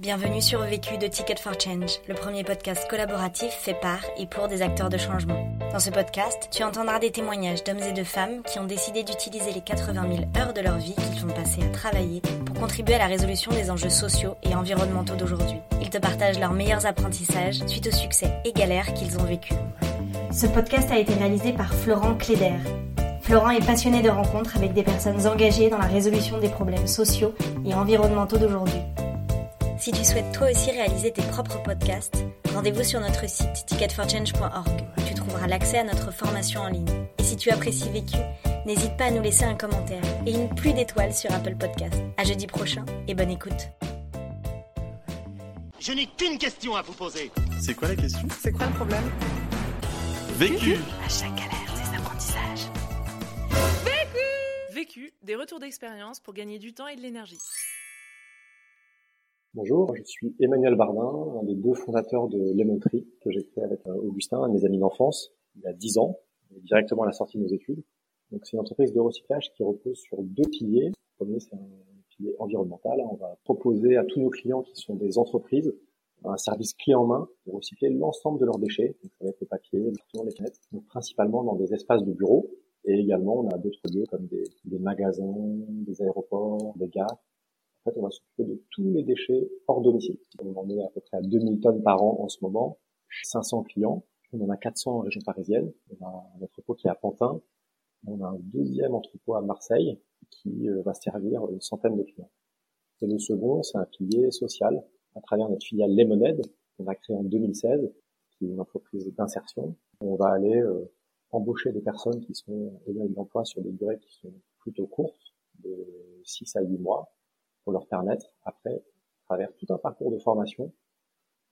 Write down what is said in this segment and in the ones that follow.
Bienvenue sur Vécu de Ticket for Change, le premier podcast collaboratif fait par et pour des acteurs de changement. Dans ce podcast, tu entendras des témoignages d'hommes et de femmes qui ont décidé d'utiliser les 80 000 heures de leur vie qu'ils ont passées à travailler pour contribuer à la résolution des enjeux sociaux et environnementaux d'aujourd'hui. Ils te partagent leurs meilleurs apprentissages suite aux succès et galères qu'ils ont vécus. Ce podcast a été réalisé par Florent Cléder. Florent est passionné de rencontres avec des personnes engagées dans la résolution des problèmes sociaux et environnementaux d'aujourd'hui. Si tu souhaites toi aussi réaliser tes propres podcasts, rendez-vous sur notre site ticketforchange.org où tu trouveras l'accès à notre formation en ligne. Et si tu apprécies Vécu, n'hésite pas à nous laisser un commentaire et une pluie d'étoiles sur Apple Podcasts. À jeudi prochain et bonne écoute. Je n'ai qu'une question à vous poser. C'est quoi la question? C'est quoi le problème? Vécu À chaque galère, des apprentissages. Vécu, des retours d'expérience pour gagner du temps et de l'énergie. Bonjour, je suis Emmanuel Bardin, un des deux fondateurs de Lemon que j'ai créé avec euh, Augustin, un de mes amis d'enfance, il y a 10 ans, directement à la sortie de nos études. Donc c'est une entreprise de recyclage qui repose sur deux piliers. Le premier, c'est un pilier environnemental. On va proposer à tous nos clients qui sont des entreprises un service clé en main pour recycler l'ensemble de leurs déchets. Donc ça va être le papier, les cartons, les canettes. Donc principalement dans des espaces de bureaux. Et également, on a d'autres lieux comme des, des magasins, des aéroports, des gares en fait, on va s'occuper de tous les déchets hors domicile. On en est à peu près à 2000 tonnes par an en ce moment, 500 clients. On en a 400 en région parisienne. On a un entrepôt qui est à Pantin. On a un deuxième entrepôt à Marseille qui euh, va servir une centaine de clients. Et le second, c'est un pilier social à travers notre filiale Lemonade qu'on a créée en 2016, qui est une entreprise d'insertion. On va aller euh, embaucher des personnes qui sont éloignées d'emploi sur des durées qui sont plutôt courtes, de 6 à 8 mois, leur permettre, après, à travers tout un parcours de formation,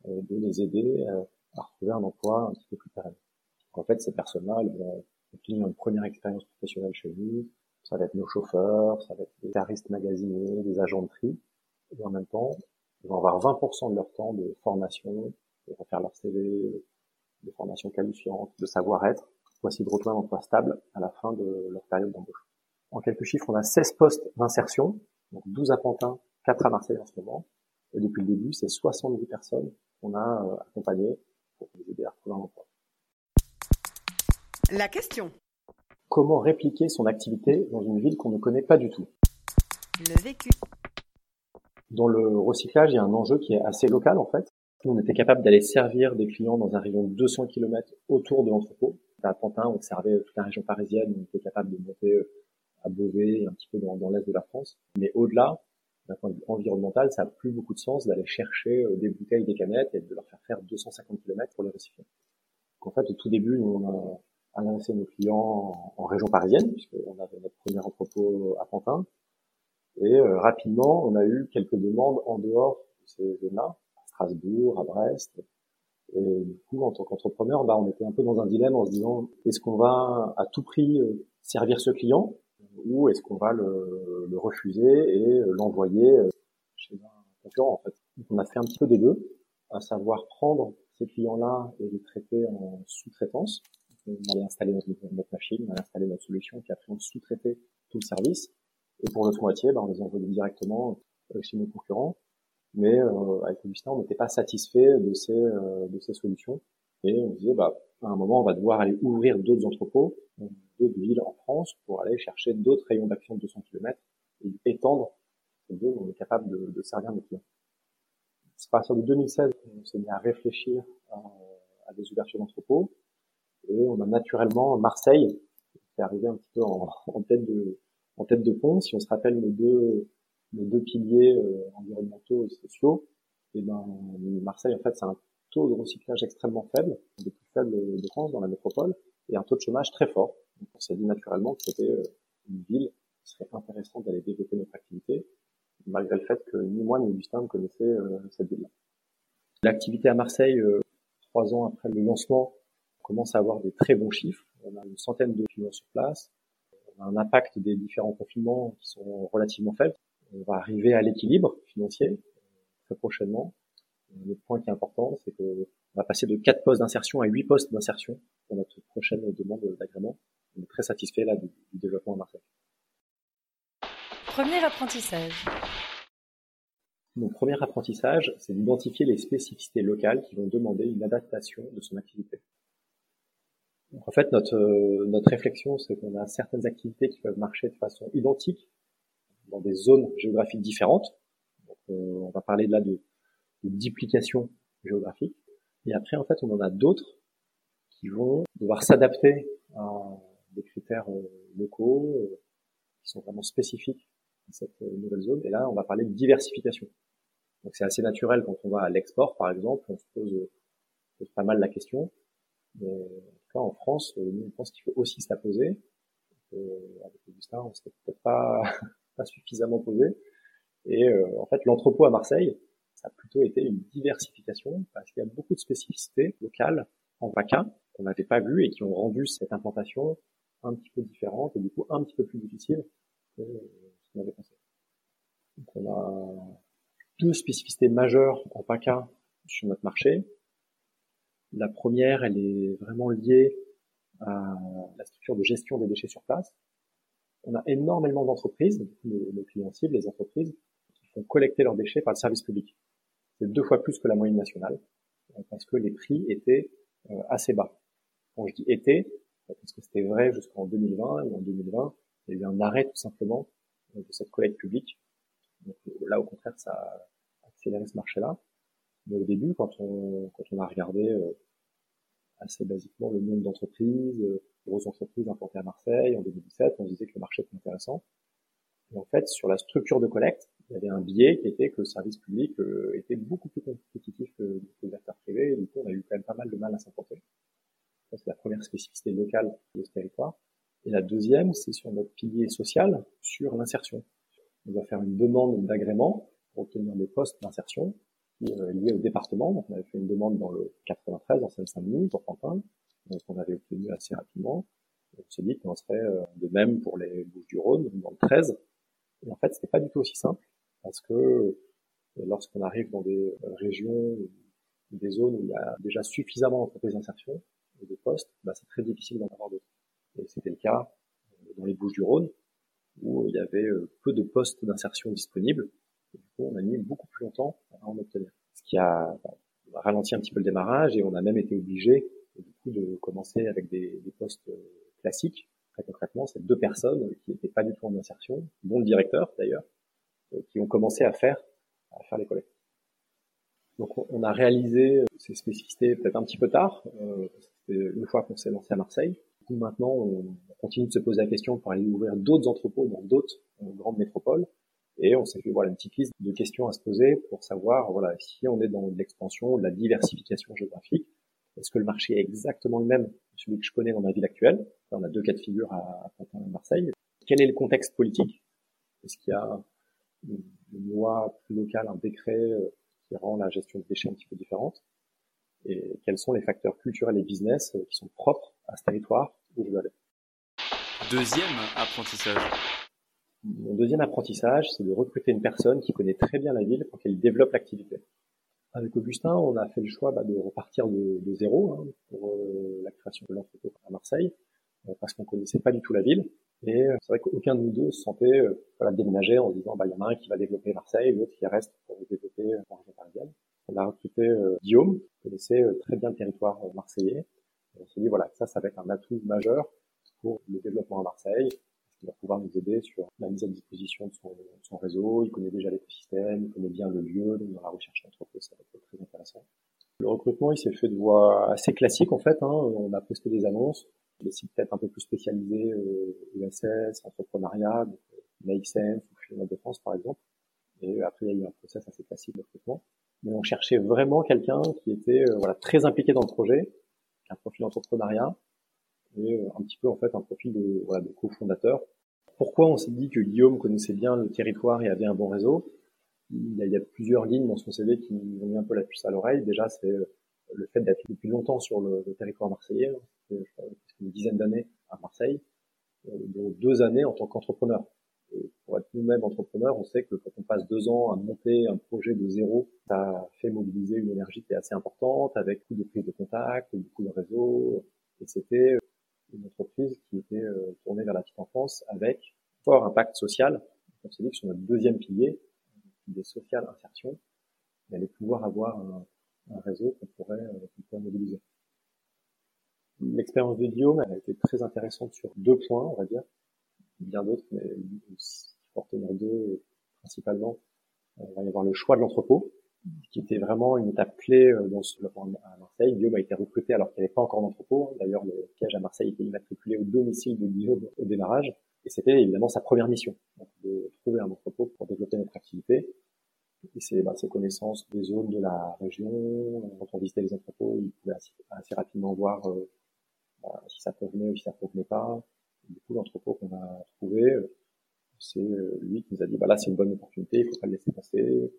euh, de les aider euh, à retrouver un emploi un petit peu plus pérenne. en fait, ces personnes-là, elles vont finir une première expérience professionnelle chez nous. Ça va être nos chauffeurs, ça va être des caristes magasinés, des agents de tri. Et en même temps, ils vont avoir 20% de leur temps de formation, de refaire leur CV, de formation qualifiante, de savoir-être, essayer de retrouver un emploi stable à la fin de leur période d'embauche. En quelques chiffres, on a 16 postes d'insertion donc 12 à Pantin, 4 à Marseille en ce moment. Et depuis le début, c'est 70 personnes qu'on a euh, accompagnées pour les aider à retrouver un emploi. La question. Comment répliquer son activité dans une ville qu'on ne connaît pas du tout? Le vécu. Dans le recyclage, il y a un enjeu qui est assez local en fait. Nous, on était capable d'aller servir des clients dans un rayon de 200 km autour de l'entrepôt. À Pantin, on servait toute la région parisienne, on était capable de monter euh, à Beauvais, un petit peu dans, dans l'est de la France. Mais au-delà, d'un point de vue environnemental, ça a plus beaucoup de sens d'aller chercher euh, des bouteilles, des canettes et de leur faire faire 250 km pour les recycler. Donc en fait, au tout début, nous, on a annoncé nos clients en, région parisienne, puisqu'on avait notre premier entrepôt à Pantin. Et euh, rapidement, on a eu quelques demandes en dehors de ces zones-là, à Strasbourg, à Brest. Et du coup, en tant qu'entrepreneur, bah, on était un peu dans un dilemme en se disant, est-ce qu'on va à tout prix euh, servir ce client ou est-ce qu'on va le, le, refuser et l'envoyer euh, chez un concurrent en fait. Donc on a fait un petit peu des deux, à savoir prendre ces clients-là et les traiter en sous-traitance. On allait installer notre, notre, machine, on allait installer notre solution, puis après on sous-traitait tout le service. Et pour l'autre moitié, ben, on les envoyait directement euh, chez nos concurrents. Mais euh, avec Augustin, on n'était pas satisfait de ces, euh, de ces solutions. Et on disait, bah, à un moment, on va devoir aller ouvrir d'autres entrepôts d'autres villes en France pour aller chercher d'autres rayons d'action de 200 km et étendre ce où on est capable de, de servir nos clients. C'est à partir de 2016 qu'on s'est mis à réfléchir à, à des ouvertures d'entrepôts et on a naturellement Marseille qui est arrivé un petit peu en, en, tête de en tête de pont. Si on se rappelle nos deux nos deux piliers euh, environnementaux et sociaux, et ben Marseille en fait c'est un taux de recyclage extrêmement faible, le plus faible de France dans la métropole, et un taux de chômage très fort. Donc on s'est dit naturellement que c'était euh, une ville qui serait intéressante d'aller développer notre activité, malgré le fait que ni moi ni Augustin ne connaissaient euh, cette ville-là. L'activité à Marseille, euh, trois ans après le lancement, commence à avoir des très bons chiffres. On a une centaine de clients sur place. On a un impact des différents confinements qui sont relativement faibles. On va arriver à l'équilibre financier très prochainement. Le point qui est important, c'est qu'on va passer de 4 postes d'insertion à 8 postes d'insertion pour notre prochaine demande d'agrément on est très satisfait là du, développement à Marseille. Premier apprentissage. Mon premier apprentissage, c'est d'identifier les spécificités locales qui vont demander une adaptation de son activité. en fait, notre, euh, notre réflexion, c'est qu'on a certaines activités qui peuvent marcher de façon identique dans des zones géographiques différentes. Euh, on va parler là de, de duplication géographique. Et après, en fait, on en a d'autres qui vont devoir s'adapter à des critères euh, locaux euh, qui sont vraiment spécifiques à cette nouvelle zone. Et là, on va parler de diversification. Donc c'est assez naturel quand on va à l'export, par exemple, on se pose, pas mal la question. Mais en tout cas, en France, nous, on pense qu'il faut aussi se la poser. Euh, avec Augustin, on s'est peut-être pas, pas suffisamment posé. Et euh, en fait, l'entrepôt à Marseille, ça a plutôt été une diversification parce qu'il y a beaucoup de spécificités locales en PACA qu'on n'avait pas vues et qui ont rendu cette implantation un petit peu différente et du coup un petit peu plus difficile que ce qu'on avait pensé. Donc on a deux spécificités majeures en PACA sur notre marché. La première, elle est vraiment liée à la structure de gestion des déchets sur place. On a énormément d'entreprises, nos clients cibles, les entreprises, collecter leurs déchets par le service public. C'est deux fois plus que la moyenne nationale, euh, parce que les prix étaient euh, assez bas. Quand je dis été, parce que c'était vrai jusqu'en 2020, et en 2020, il y a eu un arrêt tout simplement euh, de cette collecte publique. Donc, là, au contraire, ça a accéléré ce marché-là. Mais au début, quand on, quand on a regardé assez basiquement le nombre d'entreprises, grosses entreprises implantées à Marseille en 2017, on disait que le marché était intéressant. Et en fait, sur la structure de collecte, il y avait un biais qui était que le service public euh, était beaucoup plus compétitif que, les acteurs privés, et du coup on a eu quand même pas mal de mal à s'implanter. c'est la première spécificité locale de ce territoire. Et la deuxième, c'est sur notre pilier social, sur l'insertion. On doit faire une demande d'agrément pour obtenir des postes d'insertion euh, liés au département. Donc on avait fait une demande dans le 93, en Seine-Saint-Denis, pour Pantin, donc on avait obtenu assez rapidement. On s'est dit qu'on serait euh, de même pour les Bouches-du-Rhône, dans le 13. Et en fait, c'était pas du tout aussi simple parce que euh, lorsqu'on arrive dans des euh, régions des zones où il y a déjà suffisamment d'entreprises d'insertion et de postes, bah, c'est très difficile d'en avoir d'autres. Et c'était le cas euh, dans les Bouches-du-Rhône, où il y avait peu de postes d'insertion disponibles. Et du coup, on a mis beaucoup plus longtemps à en obtenir. Ce qui a bah, ralenti un petit peu le démarrage et on a même été obligé du coup de commencer avec des, des postes classiques. Très concrètement, c'est deux personnes qui n'étaient pas du tout en insertion, dont le directeur d'ailleurs, qui ont commencé à faire, à faire les collectes. Donc on a réalisé euh, ces spécificités peut-être un petit peu tard, euh, une fois qu'on s'est lancé à Marseille. Du maintenant, on continue de se poser la question pour aller ouvrir d'autres entrepôts dans d'autres euh, grandes métropoles. Et on s'est fait voilà une petite liste de questions à se poser pour savoir voilà si on est dans l'expansion, de la diversification géographique, est-ce que le marché est exactement le même que celui que je connais dans ma ville actuelle? On a deux cas de figure à, à Marseille. Quel est le contexte politique? Est-ce qu'il y a une loi plus locale, un décret euh, qui rend la gestion des déchets un petit peu différente et quels sont les facteurs culturels et business euh, qui sont propres à ce territoire où je veux aller? Deuxième apprentissage. Mon deuxième apprentissage, c'est de recruter une personne qui connaît très bien la ville pour qu'elle développe l'activité. Avec Augustin, on a fait le choix bah, de repartir de, de zéro hein, pour euh, la création de l'entrepôt à Marseille, parce qu'on connaissait pas du tout la ville. Et euh, c'est vrai qu'aucun de nous deux se sentait euh, voilà, déménager en se disant bah il y en a un qui va développer Marseille, l'autre qui reste pour développer euh, la région parisienne. On a recruté Guillaume, qui connaissait très bien le territoire marseillais. On s'est dit voilà ça ça va être un atout majeur pour le développement à Marseille, qu'il va pouvoir nous aider sur la mise à disposition de son, son réseau. Il connaît déjà l'écosystème, il connaît bien le lieu, donc dans la recherche d'entreprise ça va être très intéressant. Le recrutement il s'est fait de voie assez classique en fait. Hein. On a posté des annonces des sites peut-être un peu plus spécialisés, euh, USS, entrepreneuriat, donc euh, Make Sense ou de France par exemple. Et après, il y a eu un process assez classique de recrutement. Mais on cherchait vraiment quelqu'un qui était euh, voilà très impliqué dans le projet, un profil entrepreneuriat et euh, un petit peu en fait un profil de, voilà, de cofondateur. Pourquoi on s'est dit que Guillaume connaissait bien le territoire et avait un bon réseau? Il y, a, il y a plusieurs lignes dans son CV qui ont mis un peu la puce à l'oreille. Déjà, c'est le fait d'être depuis longtemps sur le, territoire marseillais, hein, une dizaine d'années à Marseille, euh, dont deux années en tant qu'entrepreneur. Pour être nous-mêmes entrepreneurs, on sait que quand on passe deux ans à monter un projet de zéro, ça fait mobiliser une énergie qui est assez importante, avec beaucoup de prise de contact, beaucoup de réseaux. Et c'était une entreprise qui était euh, tournée vers la petite enfance avec fort impact social. On s'est dit que sur notre deuxième pilier, d'activités sociales, insertion, et allait pouvoir avoir un, réseau qu'on pourrait, pourrait mobiliser. L'expérience de Guillaume a été très intéressante sur deux points, on va dire, bien d'autres, mais pour deux principalement. Il va y avoir le choix de l'entrepôt, qui était vraiment une étape clé euh, dans ce, à Marseille. Guillaume a été recruté alors qu'il n'y avait pas encore d'entrepôt. D'ailleurs, le siège à Marseille était immatriculé au domicile de Guillaume au démarrage. Et c'était évidemment sa première mission, de trouver un entrepôt pour développer notre activité. Et c'est bah, ses connaissances des zones de la région. Quand on visitait les entrepôts, il pouvait assez, rapidement voir euh, bah, si ça convenait ou si ça convenait pas. du coup, l'entrepôt qu'on a trouvé, euh, c'est lui qui nous a dit, bah là, c'est une bonne opportunité, il faut pas le laisser passer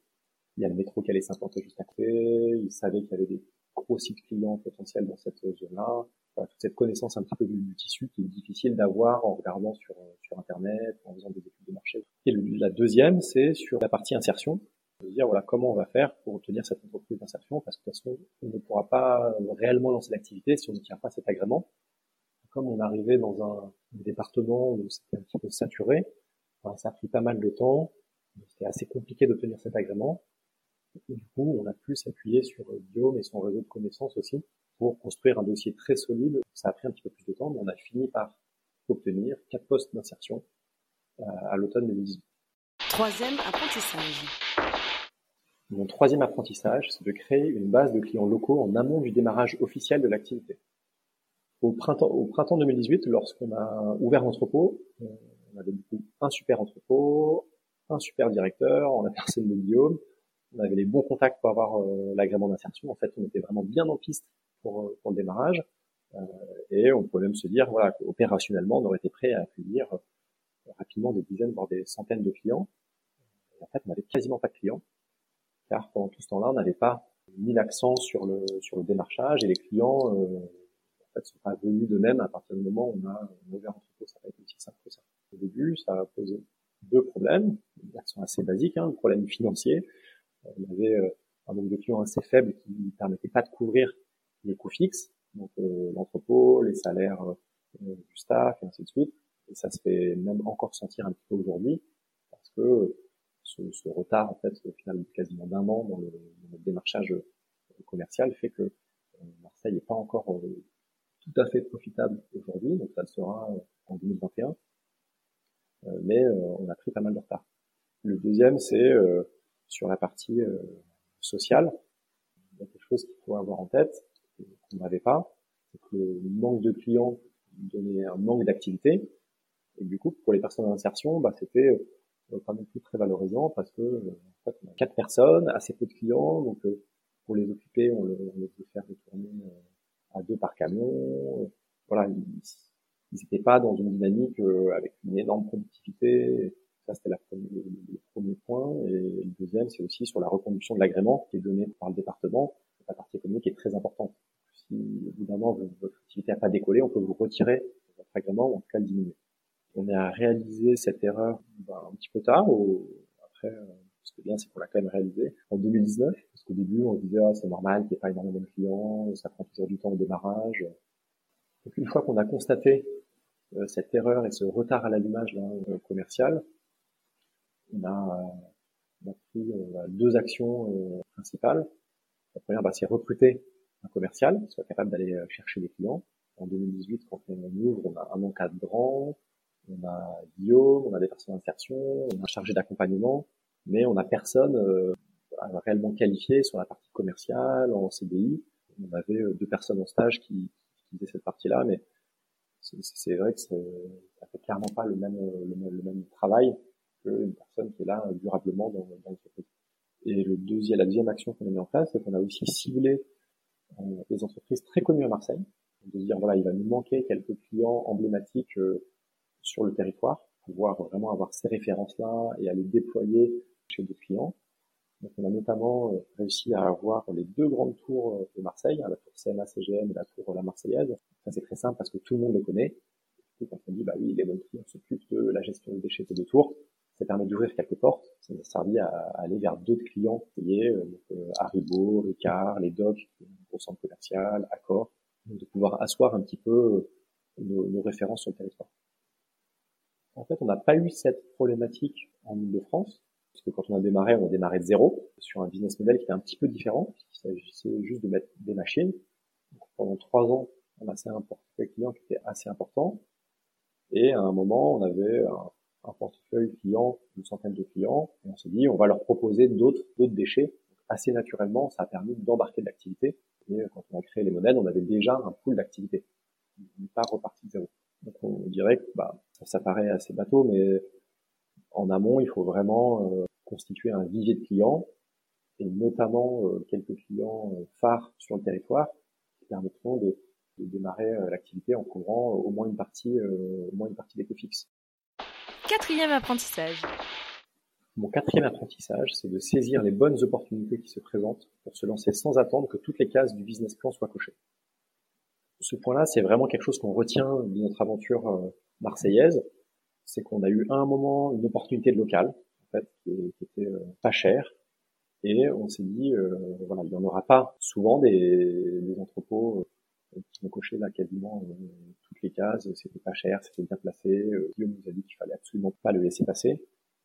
il y a le métro qui allait s'implanter juste côté, il savait qu'il y avait des gros sites clients potentiels dans cette zone-là. toute cette connaissance un petit peu du, tissu qui difficile d'avoir en regardant sur, Internet, en faisant des études de marché. Et la deuxième, c'est sur la partie insertion. De dire, voilà, comment on va faire pour obtenir cette entreprise d'insertion, parce que de toute façon, on ne pourra pas réellement lancer l'activité si on ne tient pas cet agrément. Comme on arrivait dans un, département où c'était un petit peu saturé, ça a pris pas mal de temps, c'était assez compliqué d'obtenir cet agrément. Et du coup, on a pu s'appuyer sur Guillaume et son réseau de connaissances aussi pour construire un dossier très solide. Ça a pris un petit peu plus de temps, mais on a fini par obtenir quatre postes d'insertion euh, à l'automne 2018. Troisième apprentissage. Mon troisième apprentissage, c'est de créer une base de clients locaux en amont du démarrage officiel de l'activité. Au printemps, au printemps 2018, lorsqu'on a ouvert l'entrepôt, on avait du coup un super entrepôt, un super directeur, on a personne de Guillaume, on avait les bons contacts pour avoir euh, l'agrément d'insertion. En fait, on était vraiment bien en piste pour, euh, pour le démarrage. Euh, et on pouvait même se dire, voilà, opérationnellement, on aurait été prêt à accueillir rapidement des dizaines, voire des centaines de clients. en fait, on n'avait quasiment pas de clients, car pendant tout ce temps-là, on n'avait pas mis l'accent sur le sur le démarchage et les clients euh, en fait sont pas venus de même à partir du moment où on a, ouvert entrepôt. Ça n'a pas été aussi simple que ça. Au début, ça a posé deux problèmes, qui sont assez basiques, hein, le problème financier on avait euh, un nombre de clients assez faible qui ne permettait pas de couvrir les coûts fixes, donc euh, l'entrepôt, les salaires euh, du staff, et ainsi de suite. Et ça se fait même encore sentir un petit peu aujourd'hui, parce que ce, ce, retard, en fait, au final, quasiment d'un an dans le, dans le, démarchage commercial fait que Marseille n'est pas encore tout à fait profitable aujourd'hui, donc ça le sera en 2021. mais on a pris pas mal de retard. Le deuxième, c'est sur la partie euh, sociale. Il y a quelque chose qu'il faut avoir en tête, qu'on n'avait pas, c'est que le manque de clients donnait un manque d'activité. Et du coup, pour les personnes en insertion, bah, c'était euh, pas non plus très valorisant parce que euh, en fait, on a quatre personnes, assez peu de clients, donc pour les occuper, on, le, on les fait faire tourner à deux par camion. voilà, ils n'étaient pas dans une dynamique avec une énorme productivité. Ça, c'était le, premier point. Et le deuxième, c'est aussi sur la reconduction de l'agrément qui est donné par le département. La partie économique est très importante. Si votre activité n'a pas décollé, on peut vous retirer votre agrément ou en tout cas le diminuer. On a réalisé cette erreur ben, un petit peu tard. Ou après, euh, ce qui est bien, c'est qu'on l'a quand même réalisé en 2019. Parce qu'au début, on disait, ah, c'est normal qu'il n'y ait pas énormément de clients, ça prend toujours du temps au démarrage. Donc une fois qu'on a constaté euh, cette erreur et ce retard à l'allumage euh, commercial, on a, on a pris euh, deux actions euh, principales. La première, bah, c'est recruter un commercial soit capable d'aller euh, chercher des clients. En 2018, quand on ouvre, on a un encadrant, on a Guillaume, on a des personnes d'insertion, on a un chargé d'accompagnement, mais on n'a personne euh, réellement qualifié sur la partie commerciale, en CDI. On avait deux personnes en stage qui, qui faisaient cette partie-là, mais c'est vrai que ça fait clairement pas le même, le même, le même travail qu'une personne qui est là durablement dans, dans l'entreprise. Et le deuxième, la deuxième action qu'on a mis en place, c'est qu'on a aussi ciblé euh, des entreprises très connues à Marseille, de dire voilà, il va nous manquer quelques clients emblématiques euh, sur le territoire, pouvoir vraiment avoir ces références-là et à les déployer chez des clients. Donc on a notamment euh, réussi à avoir les deux grandes tours de Marseille, hein, la tour CMA CGM et la tour La Marseillaise. Ça c'est très simple parce que tout le monde les connaît. Et quand on dit bah oui, les bonnes clients s'occupent de la gestion des déchets de deux tours, ça permet d'ouvrir quelques portes. Ça nous a servi à, aller vers d'autres clients qui euh, euh, Haribo, Ricard, les Docs, au centre commercial, Accor, de pouvoir asseoir un petit peu euh, nos, références sur le territoire. En fait, on n'a pas eu cette problématique en Ile-de-France, Parce que quand on a démarré, on a démarré de zéro sur un business model qui était un petit peu différent. Il s'agissait juste de mettre des machines. pendant trois ans, on a assez un portefeuille client qui était assez important. Et à un moment, on avait un, un portefeuille client, une centaine de clients, et on s'est dit, on va leur proposer d'autres, d'autres déchets. assez naturellement, ça a permis d'embarquer de l'activité. Et quand on a créé les modèles, on avait déjà un pool d'activité. On n'est pas reparti de zéro. Donc on dirait que bah, ça, paraît assez bateau, mais en amont, il faut vraiment euh, constituer un vivier de clients, et notamment euh, quelques clients euh, phares sur le territoire qui permettront de, de démarrer l'activité en couvrant au moins une partie, au moins une partie des coûts fixes. Quatrième apprentissage. Mon quatrième apprentissage, c'est de saisir les bonnes opportunités qui se présentent pour se lancer sans attendre que toutes les cases du business plan soient cochées. Ce point-là, c'est vraiment quelque chose qu'on retient de notre aventure euh, marseillaise. C'est qu'on a eu à un moment une opportunité de local, en fait, qui, était euh, pas chère, et on s'est dit, euh, voilà, il n'y en aura pas souvent des, des entrepôts qui ont coché là quasiment toutes les cases. C'était pas cher, c'était bien placé. Guillaume nous a dit qu'il fallait absolument pas le laisser passer.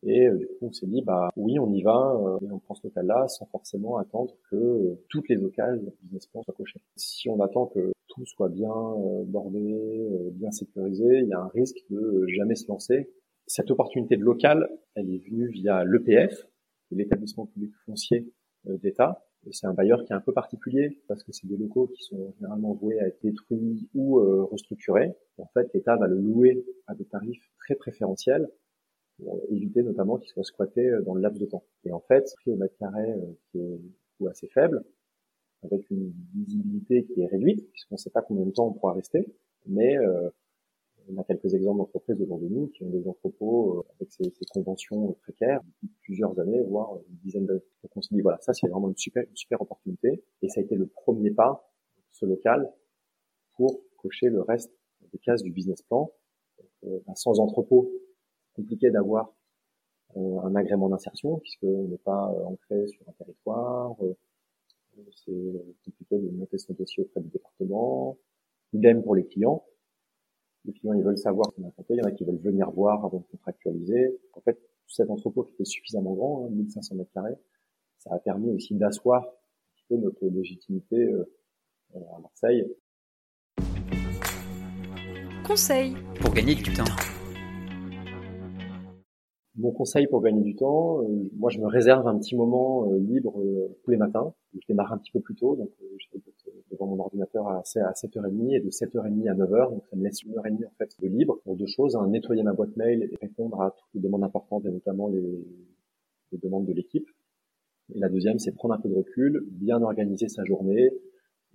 Et du coup, on s'est dit, bah oui, on y va, et on prend ce local-là sans forcément attendre que toutes les occasions du business plan soient cochées. Si on attend que tout soit bien euh, bordé, euh, bien sécurisé, il y a un risque de jamais se lancer. Cette opportunité de local, elle est venue via l'EPF, l'établissement public foncier euh, d'État. C'est un bailleur qui est un peu particulier parce que c'est des locaux qui sont généralement voués à être détruits ou restructurés. En fait, l'État va le louer à des tarifs très préférentiels pour éviter notamment qu'il soit squatté dans le laps de temps. Et en fait, prix au mètre carré qui est assez faible, avec une visibilité qui est réduite, puisqu'on ne sait pas combien de temps on pourra rester, mais euh, on a quelques exemples d'entreprises devant de nous qui ont des entrepôts euh, avec ces, ces, conventions précaires depuis plusieurs années, voire une dizaine d'années. Donc on s'est dit voilà, ça c'est vraiment une super, une super opportunité, et ça a été le premier pas, ce local, pour cocher le reste des cases du business plan. Euh, bah, sans entrepôt, compliqué d'avoir euh, un agrément d'insertion puisqu'on n'est pas ancré sur un territoire, c'est compliqué de monter son dossier auprès du département. Idem pour les clients. Les clients, ils veulent savoir ce qu'on a fait. Il y en a qui veulent venir voir avant de contractualiser. En fait, cet entrepôt qui était suffisamment grand, 1500 hein, mètres carrés, ça a permis aussi d'asseoir un petit peu notre légitimité euh, à Marseille. Conseil pour gagner du temps. Mon conseil pour gagner du temps, euh, moi je me réserve un petit moment euh, libre euh, tous les matins. Je démarre un petit peu plus tôt, donc je vais devant mon ordinateur à, 7h30 et de 7h30 à 9h, donc ça me laisse une heure et demie en fait de libre pour deux choses, un nettoyer ma boîte mail et répondre à toutes les demandes importantes et notamment les, les demandes de l'équipe. Et la deuxième, c'est prendre un peu de recul, bien organiser sa journée,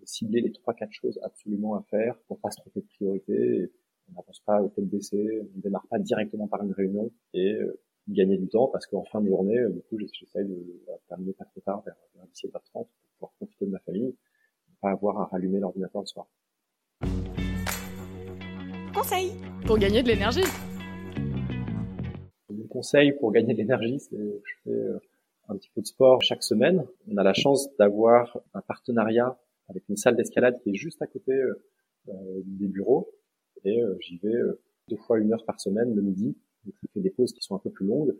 cibler les trois quatre choses absolument à faire pour pas se tromper de priorité. on n'avance pas au tel d'essai, on ne démarre pas directement par une réunion et gagner du temps parce qu'en fin de journée, euh, du coup, j'essaie de terminer pas trop tard, vers, 17h30, pour pouvoir profiter de ma famille, ne pas avoir à rallumer l'ordinateur le soir. Conseil pour gagner de l'énergie. Mon conseil pour gagner de l'énergie, c'est que je fais euh, un petit peu de sport chaque semaine. On a la chance d'avoir un partenariat avec une salle d'escalade qui est juste à côté euh, des bureaux et j'y vais deux fois une heure par semaine le midi donc je fais des pauses qui sont un peu plus longues,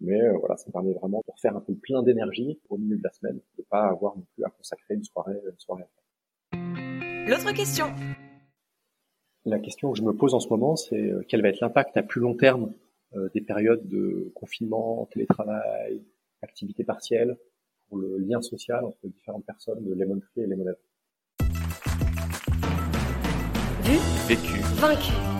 mais euh, voilà, ça permet vraiment de faire un peu plein d'énergie au milieu de la semaine, de pas avoir non plus à consacrer une soirée, une soirée L'autre question. La question que je me pose en ce moment, c'est euh, quel va être l'impact à plus long terme euh, des périodes de confinement, télétravail, activité partielle pour le lien social entre différentes personnes de Lemon Tree et les modèles. Vu, vécu, vaincu.